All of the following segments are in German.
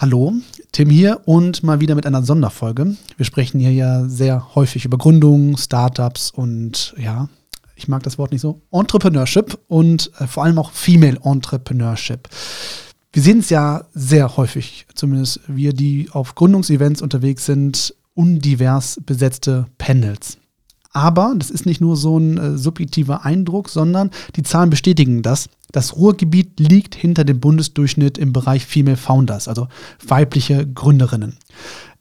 Hallo, Tim hier und mal wieder mit einer Sonderfolge. Wir sprechen hier ja sehr häufig über Gründungen, Startups und ja, ich mag das Wort nicht so, Entrepreneurship und äh, vor allem auch Female Entrepreneurship. Wir sehen es ja sehr häufig, zumindest wir, die auf Gründungsevents unterwegs sind, undivers besetzte Panels. Aber das ist nicht nur so ein äh, subjektiver Eindruck, sondern die Zahlen bestätigen das. Das Ruhrgebiet liegt hinter dem Bundesdurchschnitt im Bereich Female Founders, also weibliche Gründerinnen.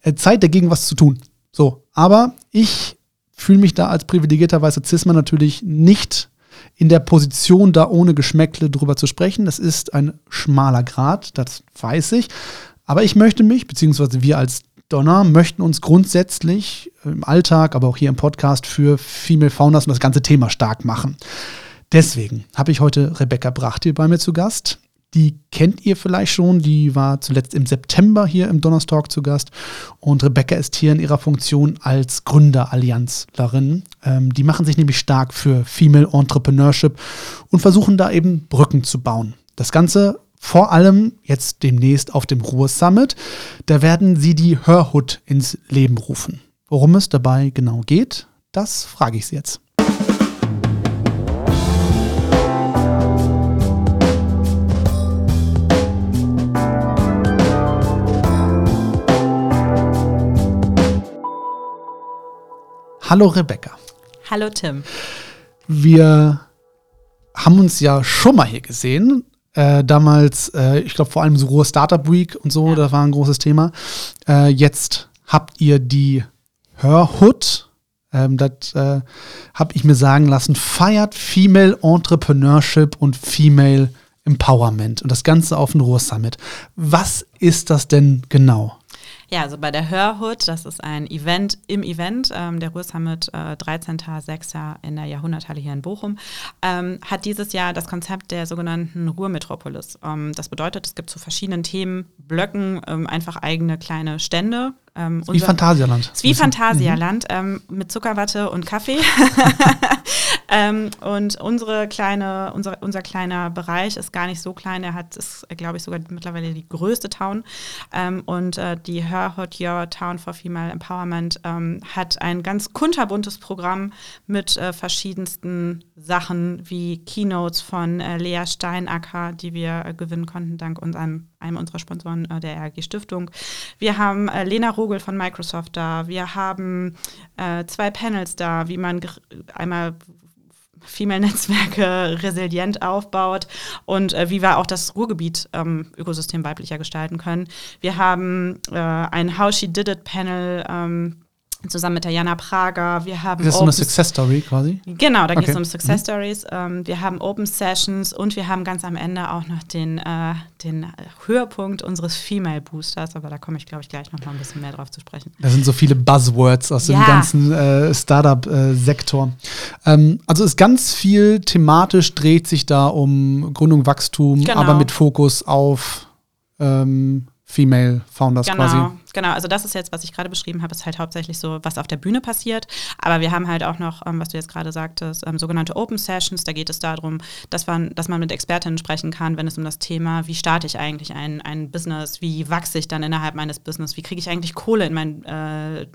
Äh, Zeit dagegen was zu tun. So, aber ich fühle mich da als privilegierter weißer Cisman natürlich nicht in der Position, da ohne Geschmäckle drüber zu sprechen. Das ist ein schmaler Grad, das weiß ich. Aber ich möchte mich, beziehungsweise wir als Donner möchten uns grundsätzlich im Alltag, aber auch hier im Podcast für Female Founders und das ganze Thema stark machen. Deswegen habe ich heute Rebecca Bracht hier bei mir zu Gast. Die kennt ihr vielleicht schon, die war zuletzt im September hier im Donnerstalk zu Gast. Und Rebecca ist hier in ihrer Funktion als Gründerallianzlerin. Ähm, die machen sich nämlich stark für Female Entrepreneurship und versuchen da eben Brücken zu bauen. Das Ganze vor allem jetzt demnächst auf dem Ruhr Summit. Da werden sie die Hörhut ins Leben rufen. Worum es dabei genau geht, das frage ich sie jetzt. Hallo Rebecca. Hallo Tim. Wir haben uns ja schon mal hier gesehen äh, damals, äh, ich glaube vor allem so Ruhe Startup Week und so, ja. das war ein großes Thema. Äh, jetzt habt ihr die Hörhut, ähm, das äh, habe ich mir sagen lassen, feiert Female Entrepreneurship und Female Empowerment und das Ganze auf dem Ruhr Summit. Was ist das denn genau? Ja, also bei der Hörhut, das ist ein Event im Event, ähm, der Ruhr Summit äh, 13.06. in der Jahrhunderthalle hier in Bochum, ähm, hat dieses Jahr das Konzept der sogenannten Ruhrmetropolis. Ähm, das bedeutet, es gibt zu verschiedenen Themenblöcken ähm, einfach eigene kleine Stände, ähm, wie Phantasialand. Ist wie Phantasialand mhm. ähm, mit Zuckerwatte und Kaffee. ähm, und unsere kleine, unser, unser kleiner Bereich ist gar nicht so klein. Er hat, ist, glaube ich, sogar mittlerweile die größte Town. Ähm, und äh, die Her Hot Your Town for Female Empowerment ähm, hat ein ganz kunterbuntes Programm mit äh, verschiedensten Sachen wie Keynotes von äh, Lea Steinacker, die wir äh, gewinnen konnten dank uns einem, einem unserer Sponsoren äh, der RG Stiftung. Wir haben äh, Lena Rogel von Microsoft da. Wir haben äh, zwei Panels da, wie man einmal Female-Netzwerke resilient aufbaut und äh, wie wir auch das Ruhrgebiet-Ökosystem ähm, weiblicher gestalten können. Wir haben äh, ein How She Did It Panel ähm, zusammen mit der Jana Prager. Wir haben das ist so eine Success Story quasi? Genau, da okay. geht es um Success. Stories. Ähm, wir haben Open Sessions und wir haben ganz am Ende auch noch den, äh, den Höhepunkt unseres Female Boosters, aber da komme ich, glaube ich, gleich noch mal ein bisschen mehr drauf zu sprechen. Da sind so viele Buzzwords aus ja. dem ganzen äh, Startup-Sektor. Ähm, also ist ganz viel thematisch, dreht sich da um Gründung, Wachstum, genau. aber mit Fokus auf ähm, Female Founders genau. quasi. Genau, also das ist jetzt, was ich gerade beschrieben habe, ist halt hauptsächlich so, was auf der Bühne passiert. Aber wir haben halt auch noch, ähm, was du jetzt gerade sagtest, ähm, sogenannte Open Sessions. Da geht es darum, dass man, dass man mit Expertinnen sprechen kann, wenn es um das Thema, wie starte ich eigentlich ein, ein Business, wie wachse ich dann innerhalb meines Business, wie kriege ich eigentlich Kohle in mein, äh,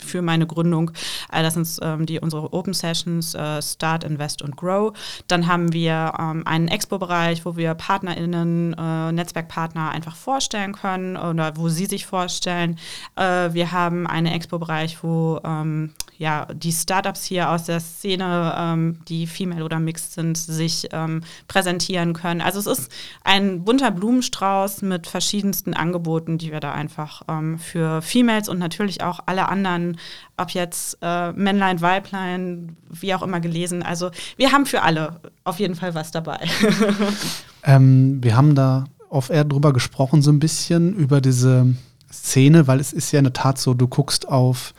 für meine Gründung. Äh, das sind ähm, die, unsere Open Sessions, äh, Start, Invest und Grow. Dann haben wir ähm, einen Expo-Bereich, wo wir PartnerInnen, äh, Netzwerkpartner einfach vorstellen können oder wo sie sich vorstellen vorstellen. Äh, wir haben einen Expo-Bereich, wo ähm, ja, die Startups hier aus der Szene, ähm, die female oder mixed sind, sich ähm, präsentieren können. Also es ist ein bunter Blumenstrauß mit verschiedensten Angeboten, die wir da einfach ähm, für Females und natürlich auch alle anderen, ob jetzt äh, Männlein, Weiblein, wie auch immer gelesen. Also wir haben für alle auf jeden Fall was dabei. Ähm, wir haben da auf Air drüber gesprochen, so ein bisschen über diese Szene, weil es ist ja in der Tat so, du guckst auf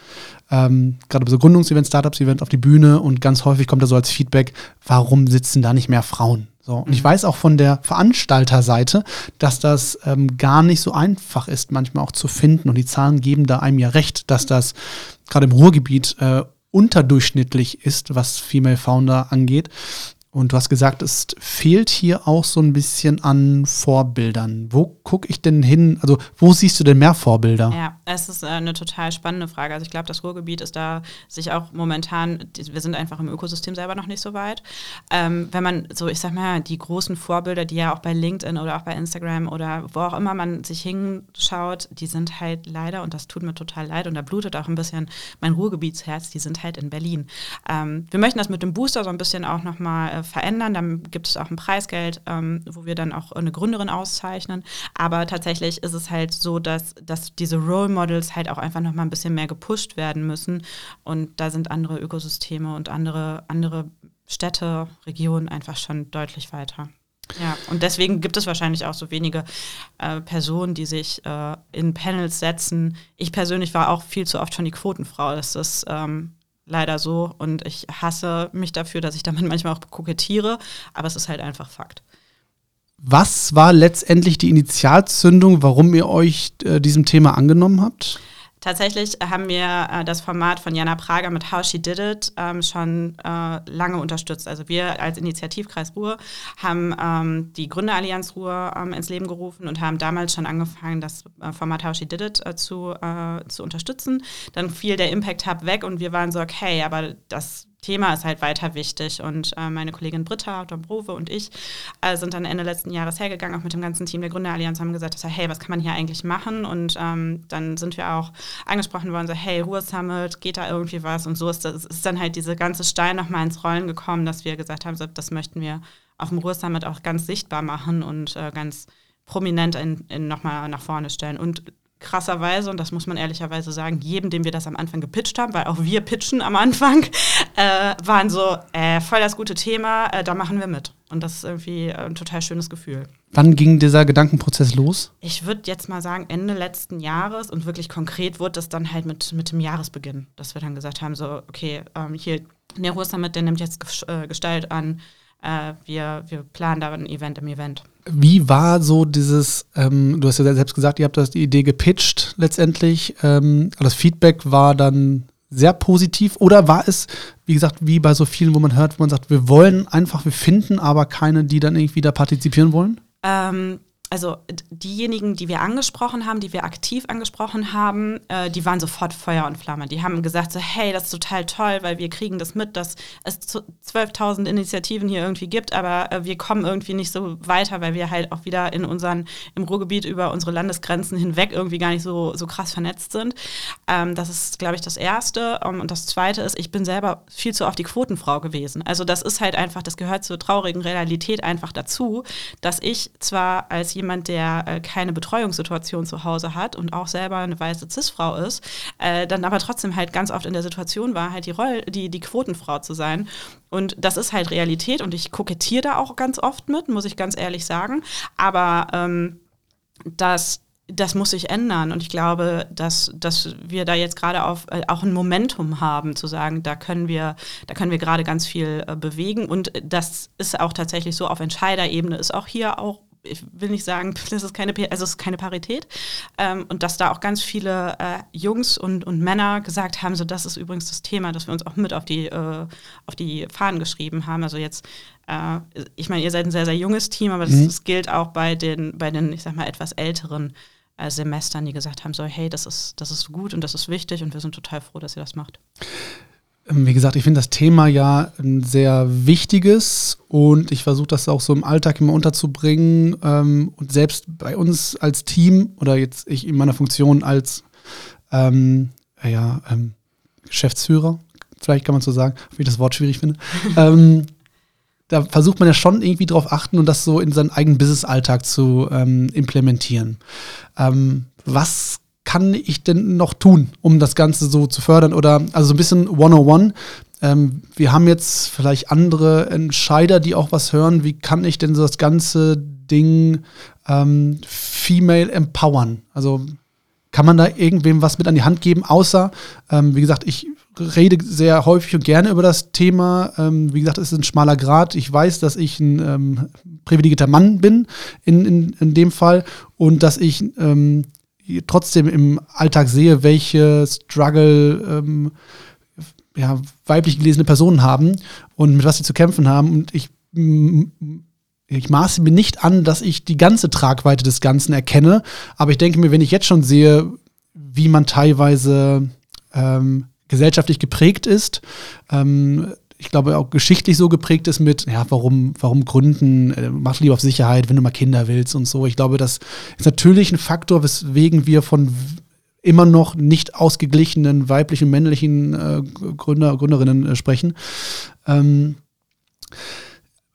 ähm, gerade bei so Gründungsevents, Startups-Events auf die Bühne und ganz häufig kommt da so als Feedback, warum sitzen da nicht mehr Frauen? So, und ich mhm. weiß auch von der Veranstalterseite, dass das ähm, gar nicht so einfach ist, manchmal auch zu finden. Und die Zahlen geben da einem ja recht, dass das gerade im Ruhrgebiet äh, unterdurchschnittlich ist, was Female Founder angeht. Und du hast gesagt, es fehlt hier auch so ein bisschen an Vorbildern. Wo gucke ich denn hin? Also, wo siehst du denn mehr Vorbilder? Ja, es ist äh, eine total spannende Frage. Also, ich glaube, das Ruhrgebiet ist da sich auch momentan, wir sind einfach im Ökosystem selber noch nicht so weit. Ähm, wenn man so, ich sag mal, die großen Vorbilder, die ja auch bei LinkedIn oder auch bei Instagram oder wo auch immer man sich hinschaut, die sind halt leider, und das tut mir total leid, und da blutet auch ein bisschen mein Ruhrgebietsherz, die sind halt in Berlin. Ähm, wir möchten das mit dem Booster so ein bisschen auch nochmal äh, verändern. Dann gibt es auch ein Preisgeld, ähm, wo wir dann auch eine Gründerin auszeichnen. Aber tatsächlich ist es halt so, dass, dass diese Role Models halt auch einfach noch mal ein bisschen mehr gepusht werden müssen. Und da sind andere Ökosysteme und andere, andere Städte, Regionen einfach schon deutlich weiter. Ja, und deswegen gibt es wahrscheinlich auch so wenige äh, Personen, die sich äh, in Panels setzen. Ich persönlich war auch viel zu oft schon die Quotenfrau. Das ist ähm, leider so. Und ich hasse mich dafür, dass ich damit manchmal auch kokettiere. Aber es ist halt einfach Fakt. Was war letztendlich die Initialzündung, warum ihr euch äh, diesem Thema angenommen habt? Tatsächlich haben wir äh, das Format von Jana Prager mit How She Did It ähm, schon äh, lange unterstützt. Also wir als Initiativkreis Ruhr haben ähm, die Gründerallianz Ruhr ähm, ins Leben gerufen und haben damals schon angefangen, das äh, Format How She Did It äh, zu, äh, zu unterstützen. Dann fiel der Impact Hub weg und wir waren so, okay, aber das Thema ist halt weiter wichtig. Und äh, meine Kollegin Britta, Dombrove und ich äh, sind dann Ende letzten Jahres hergegangen, auch mit dem ganzen Team der Gründerallianz, haben gesagt, so, hey, was kann man hier eigentlich machen? Und ähm, dann sind wir auch angesprochen worden, so, hey, Ruhr Summit, geht da irgendwie was? Und so ist, das, ist dann halt diese ganze Stein nochmal ins Rollen gekommen, dass wir gesagt haben, so, das möchten wir auf dem Ruhr Summit auch ganz sichtbar machen und äh, ganz prominent in, in nochmal nach vorne stellen. Und krasserweise, und das muss man ehrlicherweise sagen, jedem, dem wir das am Anfang gepitcht haben, weil auch wir pitchen am Anfang, äh, waren so, äh, voll das gute Thema, äh, da machen wir mit. Und das ist irgendwie ein total schönes Gefühl. Wann ging dieser Gedankenprozess los? Ich würde jetzt mal sagen, Ende letzten Jahres und wirklich konkret wurde das dann halt mit, mit dem Jahresbeginn, dass wir dann gesagt haben, so, okay, ähm, hier, Nero Summit, der nimmt jetzt äh, Gestalt an, äh, wir, wir planen da ein Event im Event. Wie war so dieses, ähm, du hast ja selbst gesagt, ihr habt das die Idee gepitcht letztendlich. Ähm, das Feedback war dann sehr positiv oder war es, wie gesagt, wie bei so vielen, wo man hört, wo man sagt, wir wollen einfach, wir finden aber keine, die dann irgendwie da partizipieren wollen? Ähm, also diejenigen, die wir angesprochen haben, die wir aktiv angesprochen haben, äh, die waren sofort Feuer und Flamme. Die haben gesagt so, hey, das ist total toll, weil wir kriegen das mit, dass es 12.000 Initiativen hier irgendwie gibt, aber äh, wir kommen irgendwie nicht so weiter, weil wir halt auch wieder in unseren, im Ruhrgebiet über unsere Landesgrenzen hinweg irgendwie gar nicht so, so krass vernetzt sind. Ähm, das ist, glaube ich, das Erste. Um, ähm, und das Zweite ist, ich bin selber viel zu oft die Quotenfrau gewesen. Also das ist halt einfach, das gehört zur traurigen Realität einfach dazu, dass ich zwar als jemand, der äh, keine Betreuungssituation zu Hause hat und auch selber eine weiße Cis-Frau ist, äh, dann aber trotzdem halt ganz oft in der Situation war, halt die Rolle, die, die Quotenfrau zu sein. Und das ist halt Realität und ich kokettiere da auch ganz oft mit, muss ich ganz ehrlich sagen. Aber ähm, das das muss sich ändern. Und ich glaube, dass, dass wir da jetzt gerade äh, auch ein Momentum haben, zu sagen, da können wir, da können wir gerade ganz viel äh, bewegen. Und das ist auch tatsächlich so auf Entscheiderebene, ist auch hier auch ich will nicht sagen, das ist keine, also es ist keine Parität. Ähm, und dass da auch ganz viele äh, Jungs und, und Männer gesagt haben, so das ist übrigens das Thema, das wir uns auch mit auf die, äh, auf die Fahnen geschrieben haben. Also jetzt, äh, ich meine, ihr seid ein sehr, sehr junges Team, aber das, mhm. das gilt auch bei den, bei den, ich sag mal, etwas älteren äh, Semestern, die gesagt haben, so hey, das ist, das ist gut und das ist wichtig und wir sind total froh, dass ihr das macht. Ähm, wie gesagt, ich finde das Thema ja ein sehr wichtiges und ich versuche das auch so im Alltag immer unterzubringen. Ähm, und selbst bei uns als Team oder jetzt ich in meiner Funktion als ähm, ja, ähm, Geschäftsführer, vielleicht kann man so sagen, wie ich das Wort schwierig finde. ähm, da versucht man ja schon irgendwie drauf achten und das so in seinen eigenen Business-Alltag zu ähm, implementieren. was kann ich denn noch tun, um das Ganze so zu fördern? Oder also so ein bisschen 101. Ähm, wir haben jetzt vielleicht andere Entscheider, die auch was hören. Wie kann ich denn so das ganze Ding ähm, female empowern? Also kann man da irgendwem was mit an die Hand geben, außer, ähm, wie gesagt, ich rede sehr häufig und gerne über das Thema. Ähm, wie gesagt, es ist ein schmaler Grad. Ich weiß, dass ich ein ähm, privilegierter Mann bin in, in, in dem Fall und dass ich ähm, trotzdem im Alltag sehe, welche Struggle ähm, ja, weiblich gelesene Personen haben und mit was sie zu kämpfen haben. Und ich ich maße mir nicht an, dass ich die ganze Tragweite des Ganzen erkenne, aber ich denke mir, wenn ich jetzt schon sehe, wie man teilweise ähm, gesellschaftlich geprägt ist, ähm, ich glaube auch geschichtlich so geprägt ist mit, ja, warum, warum gründen, äh, mach lieber auf Sicherheit, wenn du mal Kinder willst und so. Ich glaube, das ist natürlich ein Faktor, weswegen wir von immer noch nicht ausgeglichenen weiblichen, männlichen äh, Gründer, Gründerinnen äh, sprechen. Ähm,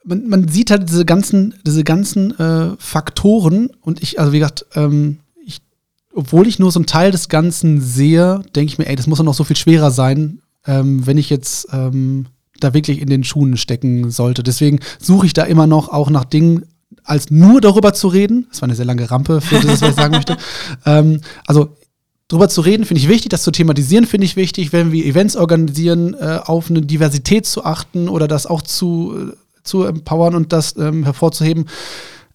man, man, sieht halt diese ganzen, diese ganzen äh, Faktoren und ich, also wie gesagt, ähm, ich, obwohl ich nur so einen Teil des Ganzen sehe, denke ich mir, ey, das muss doch noch so viel schwerer sein, ähm, wenn ich jetzt ähm, da wirklich in den Schuhen stecken sollte. Deswegen suche ich da immer noch auch nach Dingen, als nur darüber zu reden. Das war eine sehr lange Rampe für das, was ich sagen möchte. Ähm, also darüber zu reden, finde ich wichtig, das zu thematisieren, finde ich wichtig, wenn wir Events organisieren, äh, auf eine Diversität zu achten oder das auch zu, äh, zu empowern und das ähm, hervorzuheben.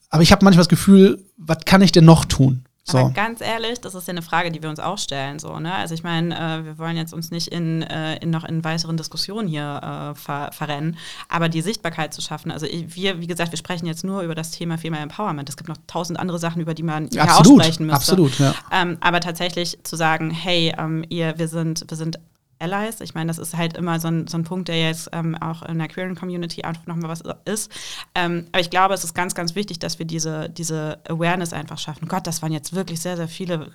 Aber ich habe manchmal das Gefühl, was kann ich denn noch tun? So. Aber ganz ehrlich, das ist ja eine Frage, die wir uns auch stellen. So, ne? Also ich meine, äh, wir wollen jetzt uns nicht in, äh, in noch in weiteren Diskussionen hier äh, ver verrennen, aber die Sichtbarkeit zu schaffen. Also ich, wir, wie gesagt, wir sprechen jetzt nur über das Thema Female Empowerment. Es gibt noch tausend andere Sachen, über die man ja, hier aussprechen müsste. Absolut, ja. Ähm, aber tatsächlich zu sagen, hey, ähm, ihr, wir sind, wir sind Allies. Ich meine, das ist halt immer so ein, so ein Punkt, der jetzt ähm, auch in der queeren Community einfach nochmal was ist. Ähm, aber ich glaube, es ist ganz, ganz wichtig, dass wir diese, diese Awareness einfach schaffen. Gott, das waren jetzt wirklich sehr, sehr viele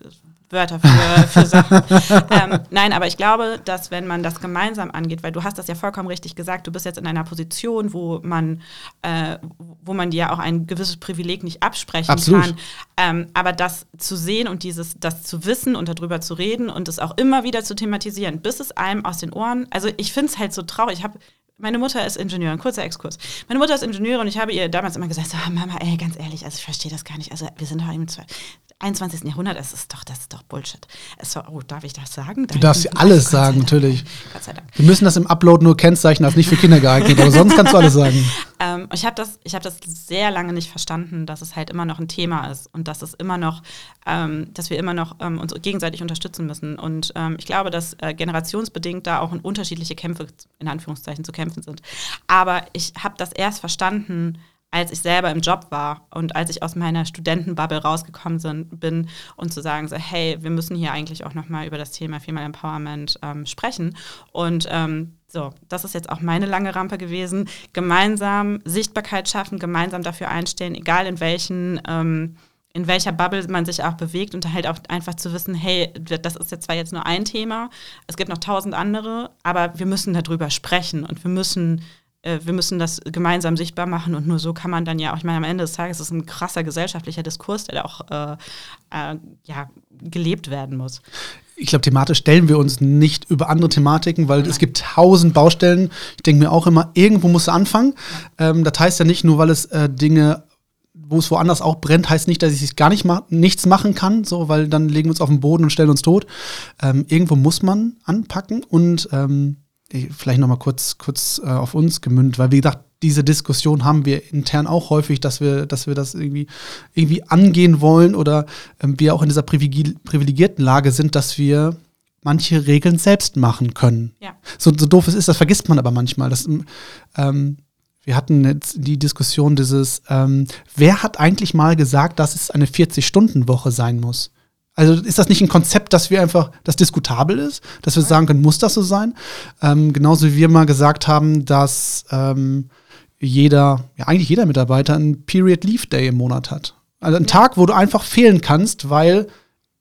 Wörter für, für Sachen. ähm, nein, aber ich glaube, dass wenn man das gemeinsam angeht, weil du hast das ja vollkommen richtig gesagt, du bist jetzt in einer Position, wo man, äh, wo man dir auch ein gewisses Privileg nicht absprechen Absolut. kann. Ähm, aber das zu sehen und dieses, das zu wissen und darüber zu reden und es auch immer wieder zu thematisieren, bis es einem aus den Ohren, also ich finde es halt so traurig. Ich habe meine Mutter ist Ingenieurin, kurzer Exkurs. Meine Mutter ist Ingenieurin und ich habe ihr damals immer gesagt, so, Mama, ey, ganz ehrlich, also ich verstehe das gar nicht. Also wir sind doch im 21. Jahrhundert, es ist doch, das ist doch Bullshit. Es war, oh, darf ich das sagen? Darf du darfst alles sagen, natürlich. Gott sei Dank. Wir müssen das im Upload nur kennzeichnen als nicht für Kinder geeignet, aber sonst kannst du alles sagen. Ähm, ich habe das, hab das sehr lange nicht verstanden, dass es halt immer noch ein Thema ist und dass es immer noch, ähm, dass wir immer noch ähm, uns gegenseitig unterstützen müssen. Und ähm, ich glaube, dass äh, generationsbedingt da auch in unterschiedliche Kämpfe, in Anführungszeichen, zu kämpfen sind. Aber ich habe das erst verstanden, als ich selber im Job war und als ich aus meiner Studentenbubble rausgekommen sind, bin und zu sagen so, hey, wir müssen hier eigentlich auch nochmal über das Thema Female Empowerment ähm, sprechen. Und ähm, so, das ist jetzt auch meine lange Rampe gewesen. Gemeinsam Sichtbarkeit schaffen, gemeinsam dafür einstehen, egal in welchen ähm, in welcher Bubble man sich auch bewegt und halt auch einfach zu wissen, hey, das ist jetzt zwar jetzt nur ein Thema, es gibt noch tausend andere, aber wir müssen darüber sprechen und wir müssen äh, wir müssen das gemeinsam sichtbar machen und nur so kann man dann ja auch, ich meine, am Ende des Tages ist es ein krasser gesellschaftlicher Diskurs, der auch äh, äh, ja, gelebt werden muss. Ich glaube, thematisch stellen wir uns nicht über andere Thematiken, weil Nein. es gibt tausend Baustellen. Ich denke mir auch immer, irgendwo musst du anfangen. Ähm, das heißt ja nicht nur, weil es äh, Dinge wo es woanders auch brennt, heißt nicht, dass ich gar nicht ma nichts machen kann, so, weil dann legen wir uns auf den Boden und stellen uns tot. Ähm, irgendwo muss man anpacken und ähm, vielleicht noch mal kurz, kurz äh, auf uns gemündet, weil wie gesagt, diese Diskussion haben wir intern auch häufig, dass wir, dass wir das irgendwie, irgendwie angehen wollen oder ähm, wir auch in dieser privilegierten Lage sind, dass wir manche Regeln selbst machen können. Ja. So, so doof es ist, das vergisst man aber manchmal. Das, ähm, wir hatten jetzt die Diskussion dieses, ähm, wer hat eigentlich mal gesagt, dass es eine 40-Stunden-Woche sein muss? Also ist das nicht ein Konzept, dass wir einfach, das diskutabel ist, dass wir sagen können, muss das so sein? Ähm, genauso wie wir mal gesagt haben, dass ähm, jeder, ja eigentlich jeder Mitarbeiter einen Period Leave Day im Monat hat. Also einen ja. Tag, wo du einfach fehlen kannst, weil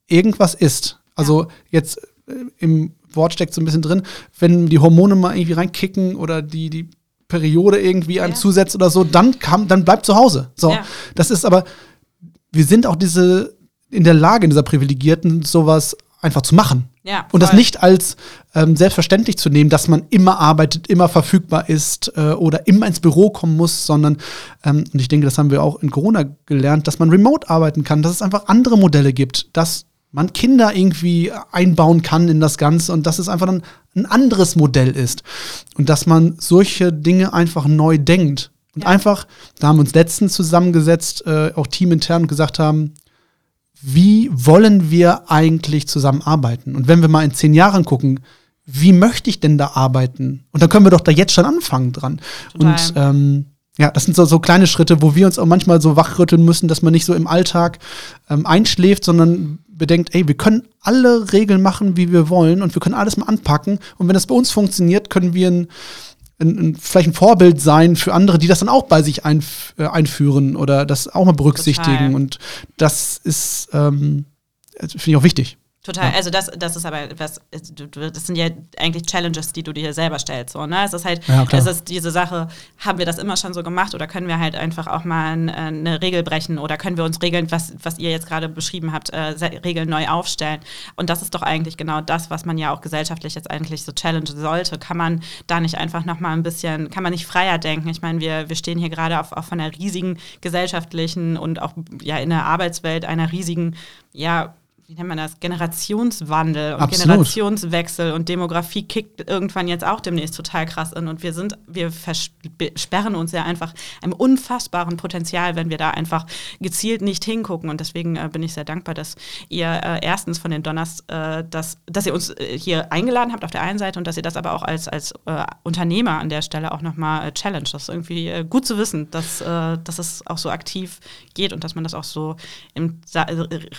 irgendwas ist. Also ja. jetzt äh, im Wort steckt so ein bisschen drin, wenn die Hormone mal irgendwie reinkicken oder die, die Periode irgendwie ja. einem zusetzt oder so, dann kam, dann bleib zu Hause. So, das ist aber, wir sind auch diese in der Lage, in dieser Privilegierten, sowas einfach zu machen. Ja, und das nicht als ähm, selbstverständlich zu nehmen, dass man immer arbeitet, immer verfügbar ist äh, oder immer ins Büro kommen muss, sondern, ähm, und ich denke, das haben wir auch in Corona gelernt, dass man remote arbeiten kann, dass es einfach andere Modelle gibt, dass man Kinder irgendwie einbauen kann in das Ganze und dass es einfach ein, ein anderes Modell ist. Und dass man solche Dinge einfach neu denkt. Und ja. einfach, da haben wir uns letztens zusammengesetzt, äh, auch teamintern und gesagt haben, wie wollen wir eigentlich zusammenarbeiten? Und wenn wir mal in zehn Jahren gucken, wie möchte ich denn da arbeiten? Und dann können wir doch da jetzt schon anfangen dran. Total. Und ähm, Ja, das sind so, so kleine Schritte, wo wir uns auch manchmal so wachrütteln müssen, dass man nicht so im Alltag ähm, einschläft, sondern bedenkt, ey, wir können alle Regeln machen, wie wir wollen und wir können alles mal anpacken. Und wenn das bei uns funktioniert, können wir ein, ein, ein vielleicht ein Vorbild sein für andere, die das dann auch bei sich einf äh, einführen oder das auch mal berücksichtigen. Total. Und das ist, ähm, finde ich auch wichtig. Total, ja. also das, das ist aber was, das sind ja eigentlich Challenges, die du dir selber stellst. So, ne? Es ist halt, ja, es ist diese Sache, haben wir das immer schon so gemacht oder können wir halt einfach auch mal ein, eine Regel brechen oder können wir uns Regeln, was, was ihr jetzt gerade beschrieben habt, äh, Regeln neu aufstellen. Und das ist doch eigentlich genau das, was man ja auch gesellschaftlich jetzt eigentlich so challengen sollte. Kann man da nicht einfach nochmal ein bisschen, kann man nicht freier denken? Ich meine, wir, wir stehen hier gerade auf, auf einer riesigen gesellschaftlichen und auch ja in der Arbeitswelt einer riesigen, ja, wie nennt man das, Generationswandel und Absolut. Generationswechsel und Demografie kickt irgendwann jetzt auch demnächst total krass in. Und wir sind, wir versperren uns ja einfach einem unfassbaren Potenzial, wenn wir da einfach gezielt nicht hingucken. Und deswegen äh, bin ich sehr dankbar, dass ihr äh, erstens von den Donners, äh, das, dass ihr uns äh, hier eingeladen habt auf der einen Seite und dass ihr das aber auch als, als äh, Unternehmer an der Stelle auch nochmal äh, challenge. Das ist irgendwie gut zu wissen, dass, dass es auch so aktiv geht und dass man das auch so im Sa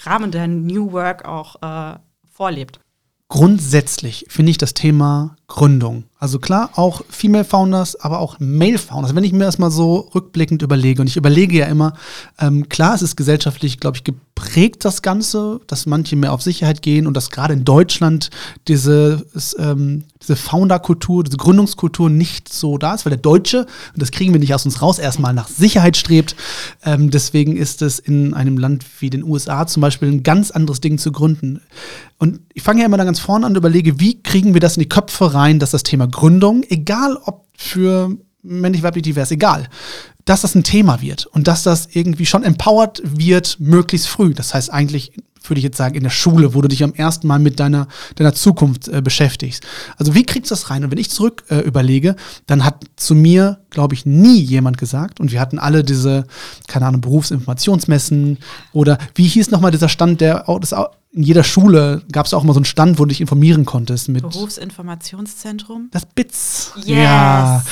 Rahmen der New World Work auch äh, vorlebt. Grundsätzlich finde ich das Thema Gründung. Also klar, auch Female Founders, aber auch Male Founders. Wenn ich mir das mal so rückblickend überlege, und ich überlege ja immer, ähm, klar, es ist gesellschaftlich, glaube ich, geprägt das Ganze, dass manche mehr auf Sicherheit gehen und dass gerade in Deutschland diese, ähm, diese Founder-Kultur, diese Gründungskultur nicht so da ist, weil der Deutsche, und das kriegen wir nicht aus uns raus, erstmal nach Sicherheit strebt. Ähm, deswegen ist es in einem Land wie den USA zum Beispiel ein ganz anderes Ding zu gründen. Und ich fange ja immer dann ganz vorne an und überlege, wie kriegen wir das in die Köpfe rein, dass das Thema Gründung, egal ob für männlich, weiblich, divers, egal, dass das ein Thema wird und dass das irgendwie schon empowered wird, möglichst früh. Das heißt eigentlich, würde ich jetzt sagen, in der Schule, wo du dich am ersten Mal mit deiner, deiner Zukunft äh, beschäftigst. Also wie kriegst du das rein? Und wenn ich zurück äh, überlege, dann hat zu mir, glaube ich, nie jemand gesagt, und wir hatten alle diese, keine Ahnung, Berufsinformationsmessen oder wie hieß nochmal dieser Stand, der das in jeder Schule gab es auch mal so einen Stand, wo du dich informieren konntest. Mit Berufsinformationszentrum? Das BITS. Yes. Ja.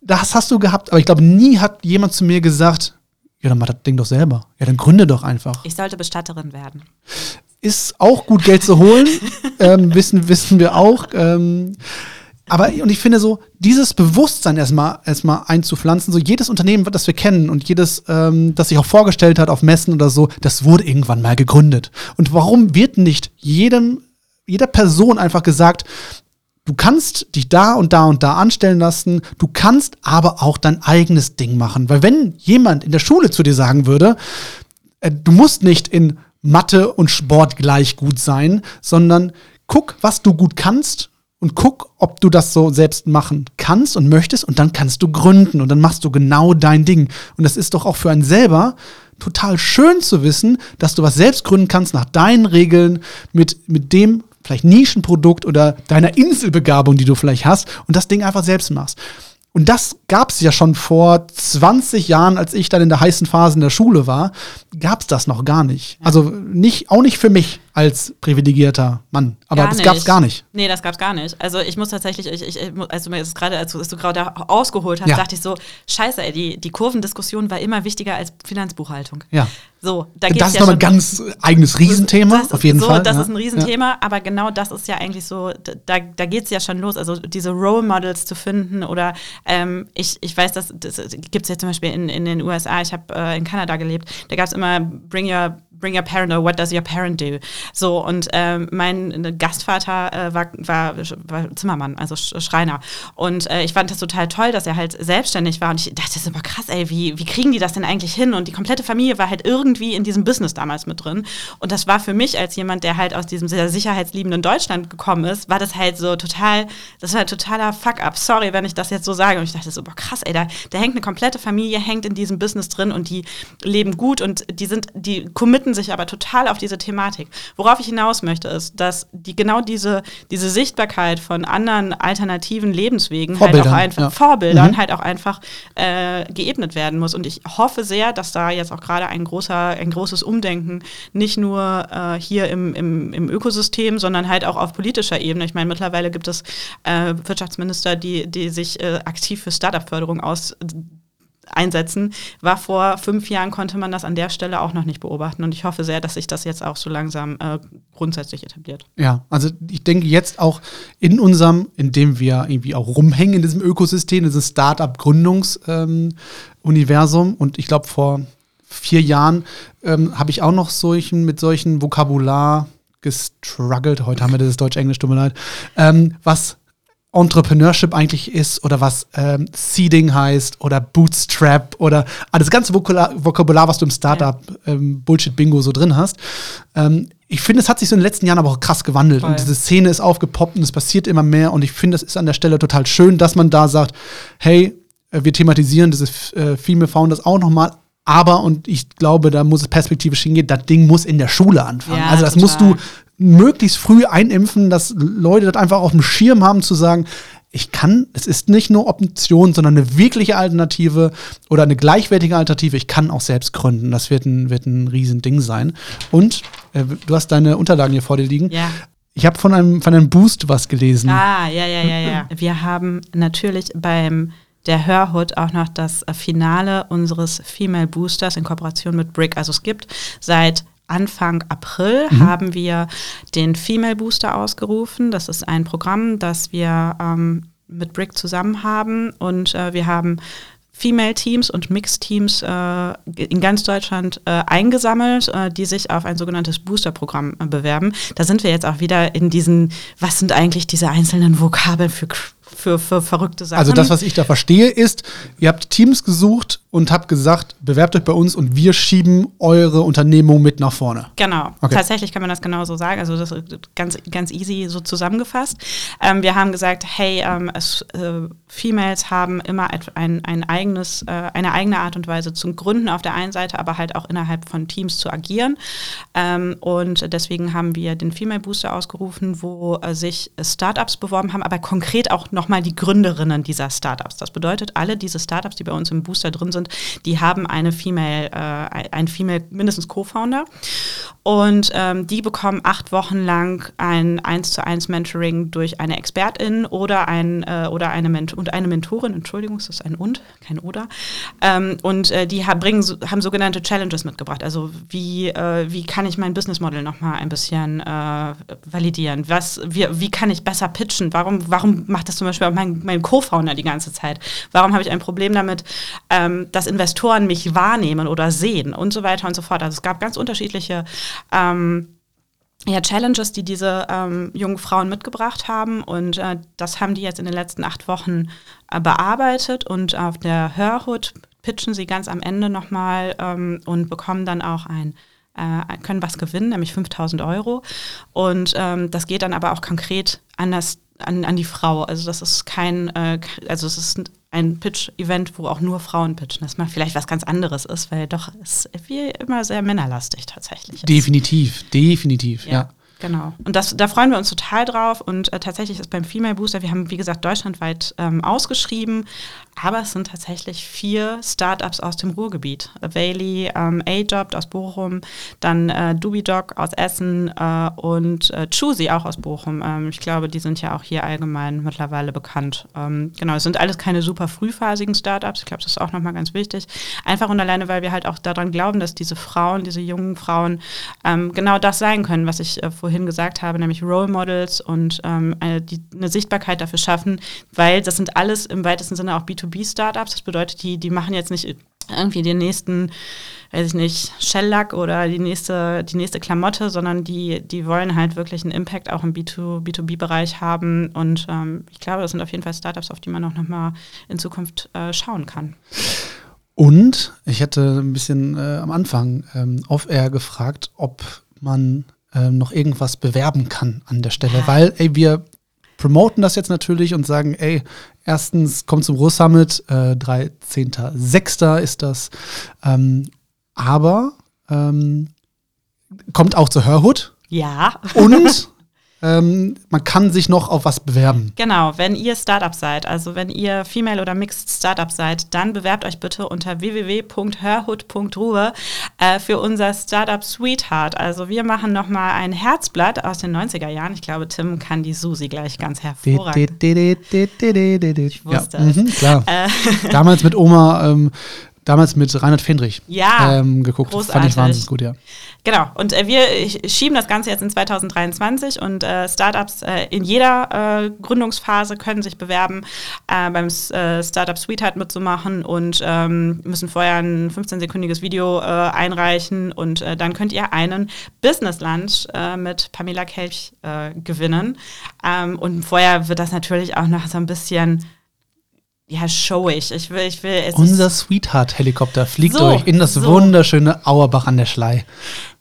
Das hast du gehabt, aber ich glaube, nie hat jemand zu mir gesagt, ja, dann mach das Ding doch selber. Ja, dann gründe doch einfach. Ich sollte Bestatterin werden. Ist auch gut Geld zu holen, ähm, wissen, wissen wir auch. Ähm, aber und ich finde so, dieses Bewusstsein erstmal erstmal einzupflanzen, so jedes Unternehmen, das wir kennen und jedes, ähm, das sich auch vorgestellt hat auf Messen oder so, das wurde irgendwann mal gegründet. Und warum wird nicht jedem, jeder Person einfach gesagt, du kannst dich da und da und da anstellen lassen, du kannst aber auch dein eigenes Ding machen. Weil wenn jemand in der Schule zu dir sagen würde, äh, du musst nicht in Mathe und Sport gleich gut sein, sondern guck, was du gut kannst und guck, ob du das so selbst machen kannst und möchtest und dann kannst du gründen und dann machst du genau dein Ding. Und das ist doch auch für einen selber total schön zu wissen, dass du was selbst gründen kannst nach deinen Regeln mit, mit dem vielleicht Nischenprodukt oder deiner Inselbegabung, die du vielleicht hast und das Ding einfach selbst machst. Und das gab es ja schon vor 20 Jahren, als ich dann in der heißen Phase in der Schule war, gab es das noch gar nicht. Also nicht, auch nicht für mich als privilegierter Mann. Aber gar das gab es gar nicht. Nee, das gab es gar nicht. Also ich muss tatsächlich, ich, ich, als du mir das gerade, als, als du gerade ausgeholt hast, ja. dachte ich so, scheiße, ey, die, die Kurvendiskussion war immer wichtiger als Finanzbuchhaltung. Ja. So, da das ist ja nochmal ein ganz eigenes Riesenthema, das, auf jeden so, Fall. Das ja. ist ein Riesenthema, ja. aber genau das ist ja eigentlich so, da, da geht es ja schon los. Also diese Role Models zu finden oder ähm, ich, ich weiß, dass das gibt es ja zum Beispiel in, in den USA, ich habe äh, in Kanada gelebt, da gab es immer Bring Your Bring your parent or what does your parent do? So, und ähm, mein Gastvater äh, war, war, war, Zimmermann, also Schreiner. Und äh, ich fand das total toll, dass er halt selbstständig war. Und ich dachte, das ist immer krass, ey, wie, wie kriegen die das denn eigentlich hin? Und die komplette Familie war halt irgendwie in diesem Business damals mit drin. Und das war für mich als jemand, der halt aus diesem sehr sicherheitsliebenden Deutschland gekommen ist, war das halt so total, das war halt totaler Fuck-up. Sorry, wenn ich das jetzt so sage. Und ich dachte so, boah, krass, ey, da, da hängt eine komplette Familie, hängt in diesem Business drin und die leben gut und die sind, die committen committen sich aber total auf diese Thematik. Worauf ich hinaus möchte, ist, dass die genau diese, diese Sichtbarkeit von anderen alternativen Lebenswegen halt auch einfach, ja. Vorbildern mhm. halt auch einfach äh, geebnet werden muss. Und ich hoffe sehr, dass da jetzt auch gerade ein großer, ein großes Umdenken nicht nur äh, hier im, im, im Ökosystem, sondern halt auch auf politischer Ebene. Ich meine, mittlerweile gibt es äh, Wirtschaftsminister, die, die sich äh, aktiv für Startup-Förderung aus einsetzen, war vor fünf Jahren, konnte man das an der Stelle auch noch nicht beobachten. Und ich hoffe sehr, dass sich das jetzt auch so langsam äh, grundsätzlich etabliert. Ja, also ich denke jetzt auch in unserem, in dem wir irgendwie auch rumhängen in diesem Ökosystem, in diesem Startup-Gründungsuniversum. Ähm, und ich glaube, vor vier Jahren ähm, habe ich auch noch solchen, mit solchen Vokabular gestruggelt. Heute haben wir das Deutsch-Englisch, tut mir leid. Ähm, was Entrepreneurship eigentlich ist oder was ähm, Seeding heißt oder Bootstrap oder ah, das ganze Vokular, Vokabular, was du im Startup ähm, Bullshit-Bingo so drin hast. Ähm, ich finde, es hat sich so in den letzten Jahren aber auch krass gewandelt Voll. und diese Szene ist aufgepoppt und es passiert immer mehr und ich finde, es ist an der Stelle total schön, dass man da sagt, hey, äh, wir thematisieren diese äh, Female Founders auch nochmal, aber, und ich glaube, da muss es perspektivisch hingehen, das Ding muss in der Schule anfangen. Ja, also das total. musst du möglichst früh einimpfen, dass Leute das einfach auf dem Schirm haben zu sagen, ich kann, es ist nicht nur Option, sondern eine wirkliche Alternative oder eine gleichwertige Alternative. Ich kann auch selbst gründen. Das wird ein, wird ein Riesending sein. Und äh, du hast deine Unterlagen hier vor dir liegen. Ja. Ich habe von einem, von einem Boost was gelesen. Ah, ja, ja, ja, ja. Wir haben natürlich beim der Hörhut auch noch das Finale unseres Female Boosters in Kooperation mit Brick. Also es gibt seit Anfang April mhm. haben wir den Female Booster ausgerufen. Das ist ein Programm, das wir ähm, mit Brick zusammen haben und äh, wir haben Female-Teams und Mixed-Teams äh, in ganz Deutschland äh, eingesammelt, äh, die sich auf ein sogenanntes Booster-Programm äh, bewerben. Da sind wir jetzt auch wieder in diesen, was sind eigentlich diese einzelnen Vokabeln für für, für verrückte Sachen. Also das, was ich da verstehe, ist, ihr habt Teams gesucht und habt gesagt, bewerbt euch bei uns und wir schieben eure Unternehmung mit nach vorne. Genau, okay. tatsächlich kann man das genauso sagen. Also das ist ganz, ganz easy so zusammengefasst. Ähm, wir haben gesagt, hey, ähm, es, äh, Females haben immer ein, ein eigenes, äh, eine eigene Art und Weise zum Gründen auf der einen Seite, aber halt auch innerhalb von Teams zu agieren. Ähm, und deswegen haben wir den Female Booster ausgerufen, wo äh, sich Startups beworben haben, aber konkret auch nochmal die Gründerinnen dieser Startups. Das bedeutet, alle diese Startups, die bei uns im Booster drin sind, die haben eine Female, äh, ein Female, mindestens Co-Founder. Und ähm, die bekommen acht Wochen lang ein 1 zu 1 Mentoring durch eine Expertin oder, ein, äh, oder eine, Ment und eine Mentorin, Entschuldigung, das ist ein und, kein oder. Ähm, und äh, die bringen, haben sogenannte Challenges mitgebracht. Also wie, äh, wie kann ich mein Business Model nochmal ein bisschen äh, validieren? Was, wie, wie kann ich besser pitchen? Warum, warum macht das zum Beispiel auch mein, mein Co-Founder die ganze Zeit? Warum habe ich ein Problem damit, ähm, dass Investoren mich wahrnehmen oder sehen und so weiter und so fort? Also es gab ganz unterschiedliche ähm, ja, Challenges, die diese ähm, jungen Frauen mitgebracht haben. Und äh, das haben die jetzt in den letzten acht Wochen äh, bearbeitet. Und auf der Hörhut pitchen sie ganz am Ende nochmal ähm, und bekommen dann auch ein äh, können was gewinnen, nämlich 5000 Euro. Und ähm, das geht dann aber auch konkret an, das, an, an die Frau. Also das ist kein, äh, also es ist ein Pitch-Event, wo auch nur Frauen pitchen. Das mal vielleicht was ganz anderes ist, weil doch es wie immer sehr männerlastig tatsächlich ist. Definitiv, definitiv, ja. ja. Genau. Und das, da freuen wir uns total drauf. Und äh, tatsächlich ist beim Female Booster, wir haben, wie gesagt, deutschlandweit ähm, ausgeschrieben, aber es sind tatsächlich vier Startups aus dem Ruhrgebiet. Availi, ähm, A-Job aus Bochum, dann äh, Dubidoc aus Essen äh, und äh, Choosy auch aus Bochum. Ähm, ich glaube, die sind ja auch hier allgemein mittlerweile bekannt. Ähm, genau, es sind alles keine super frühphasigen Startups. Ich glaube, das ist auch nochmal ganz wichtig. Einfach und alleine, weil wir halt auch daran glauben, dass diese Frauen, diese jungen Frauen ähm, genau das sein können, was ich äh, vorhin gesagt habe, nämlich Role Models und ähm, eine, die, eine Sichtbarkeit dafür schaffen, weil das sind alles im weitesten Sinne auch B2B B2B-Startups. Das bedeutet, die, die machen jetzt nicht irgendwie den nächsten, weiß ich nicht, Shell-Lack oder die nächste, die nächste Klamotte, sondern die, die wollen halt wirklich einen Impact auch im B2B-Bereich haben. Und ähm, ich glaube, das sind auf jeden Fall Startups, auf die man auch nochmal in Zukunft äh, schauen kann. Und ich hätte ein bisschen äh, am Anfang ähm, off-air gefragt, ob man äh, noch irgendwas bewerben kann an der Stelle, weil ey, wir promoten das jetzt natürlich und sagen, ey, erstens kommt zum Ruhr Summit, äh, 13.06. ist das, ähm, aber ähm, kommt auch zur Hörhut. Ja. Und ähm, man kann sich noch auf was bewerben. Genau, wenn ihr Startup seid, also wenn ihr Female oder Mixed Startup seid, dann bewerbt euch bitte unter www.hörhut.ruhe äh, für unser Startup Sweetheart. Also wir machen nochmal ein Herzblatt aus den 90er Jahren. Ich glaube, Tim kann die Susi gleich ganz hervorragend. Ich wusste ja, mhm, klar. Äh. Damals mit Oma ähm, damals mit Reinhard Fendrich ja, ähm, geguckt. Großartig. Fand ich wahnsinnig gut, ja. Genau, und äh, wir schieben das Ganze jetzt in 2023 und äh, Startups äh, in jeder äh, Gründungsphase können sich bewerben, äh, beim äh, Startup Sweetheart mitzumachen und ähm, müssen vorher ein 15-sekündiges Video einreichen und dann könnt ihr einen Business Lunch mit Pamela Kelch gewinnen. Ähm, und vorher wird das natürlich auch noch so ein bisschen ja, showig. Ich will, ich will. Unser Sweetheart-Helikopter fliegt so, euch in das so. wunderschöne Auerbach an der Schlei.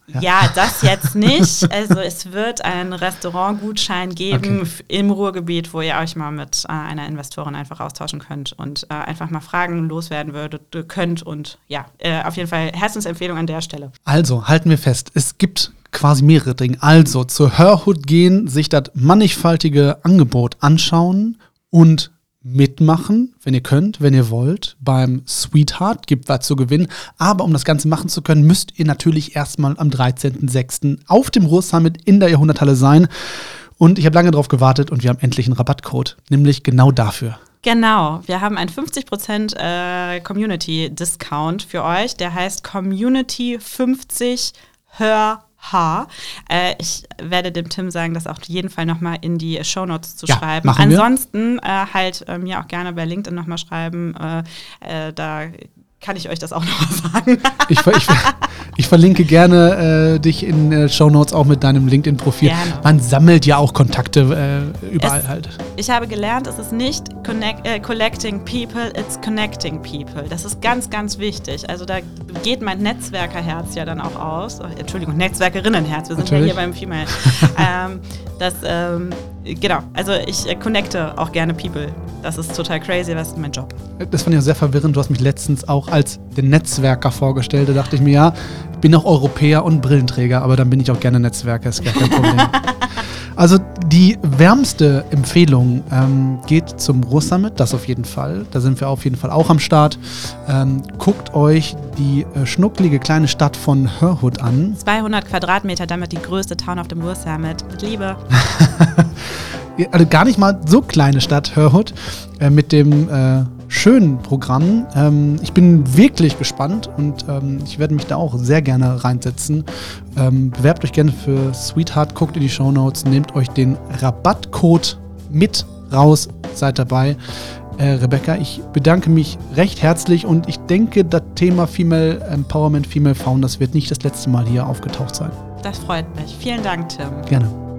Ja. ja. das jetzt nicht. Also es wird einen Restaurantgutschein geben okay. im Ruhrgebiet, wo ihr euch mal mit äh, einer Investorin einfach austauschen könnt und äh, einfach mal Fragen loswerden würdet, könnt. Und ja, äh, auf jeden Fall Herzensempfehlung an der Stelle. Also, halten wir fest, es gibt quasi mehrere Dinge. Also zur Hörhut gehen, sich das mannigfaltige Angebot anschauen und mitmachen, wenn ihr könnt, wenn ihr wollt. Beim Sweetheart gibt was zu gewinnen. Aber um das Ganze machen zu können, müsst ihr natürlich erstmal am 13.06. auf dem Ruhr Summit in der Jahrhunderthalle sein. Und ich habe lange darauf gewartet und wir haben endlich einen Rabattcode, nämlich genau dafür. Genau, wir haben einen 50% äh, Community-Discount für euch. Der heißt Community 50 Hör H. Äh, ich werde dem Tim sagen, das auf jeden Fall nochmal in die Shownotes zu ja, schreiben. Ansonsten äh, halt äh, mir auch gerne bei LinkedIn nochmal schreiben. Äh, äh, da kann ich euch das auch noch sagen. ich, ich, ich, verlinke gerne äh, dich in äh, Show Notes auch mit deinem LinkedIn-Profil. Man sammelt ja auch Kontakte äh, überall es, halt. Ich habe gelernt, es ist nicht connect, äh, collecting people, it's connecting people. Das ist ganz, ganz wichtig. Also da geht mein Netzwerkerherz ja dann auch aus. Oh, Entschuldigung, Netzwerkerinnenherz. Wir sind Natürlich. ja hier beim Female. ähm, das, ähm, genau, also ich äh, connecte auch gerne People. Das ist total crazy, das ist mein Job. Das fand ich auch sehr verwirrend. Du hast mich letztens auch als den Netzwerker vorgestellt. Da dachte ich mir, ja, ich bin auch Europäer und Brillenträger, aber dann bin ich auch gerne Netzwerker, ist gar kein Problem. Also die wärmste Empfehlung ähm, geht zum Ruhr-Summit, das auf jeden Fall. Da sind wir auf jeden Fall auch am Start. Ähm, guckt euch die äh, schnucklige kleine Stadt von Hörhut an. 200 Quadratmeter, damit die größte Town auf dem Ruhr-Summit. Mit Liebe. also gar nicht mal so kleine Stadt Hörhut äh, mit dem äh, schönen Programm. Ähm, ich bin wirklich gespannt und ähm, ich werde mich da auch sehr gerne reinsetzen. Ähm, bewerbt euch gerne für Sweetheart, guckt in die Show Notes, nehmt euch den Rabattcode mit raus, seid dabei. Äh, Rebecca, ich bedanke mich recht herzlich und ich denke, das Thema Female Empowerment, Female Founders wird nicht das letzte Mal hier aufgetaucht sein. Das freut mich. Vielen Dank, Tim. Gerne.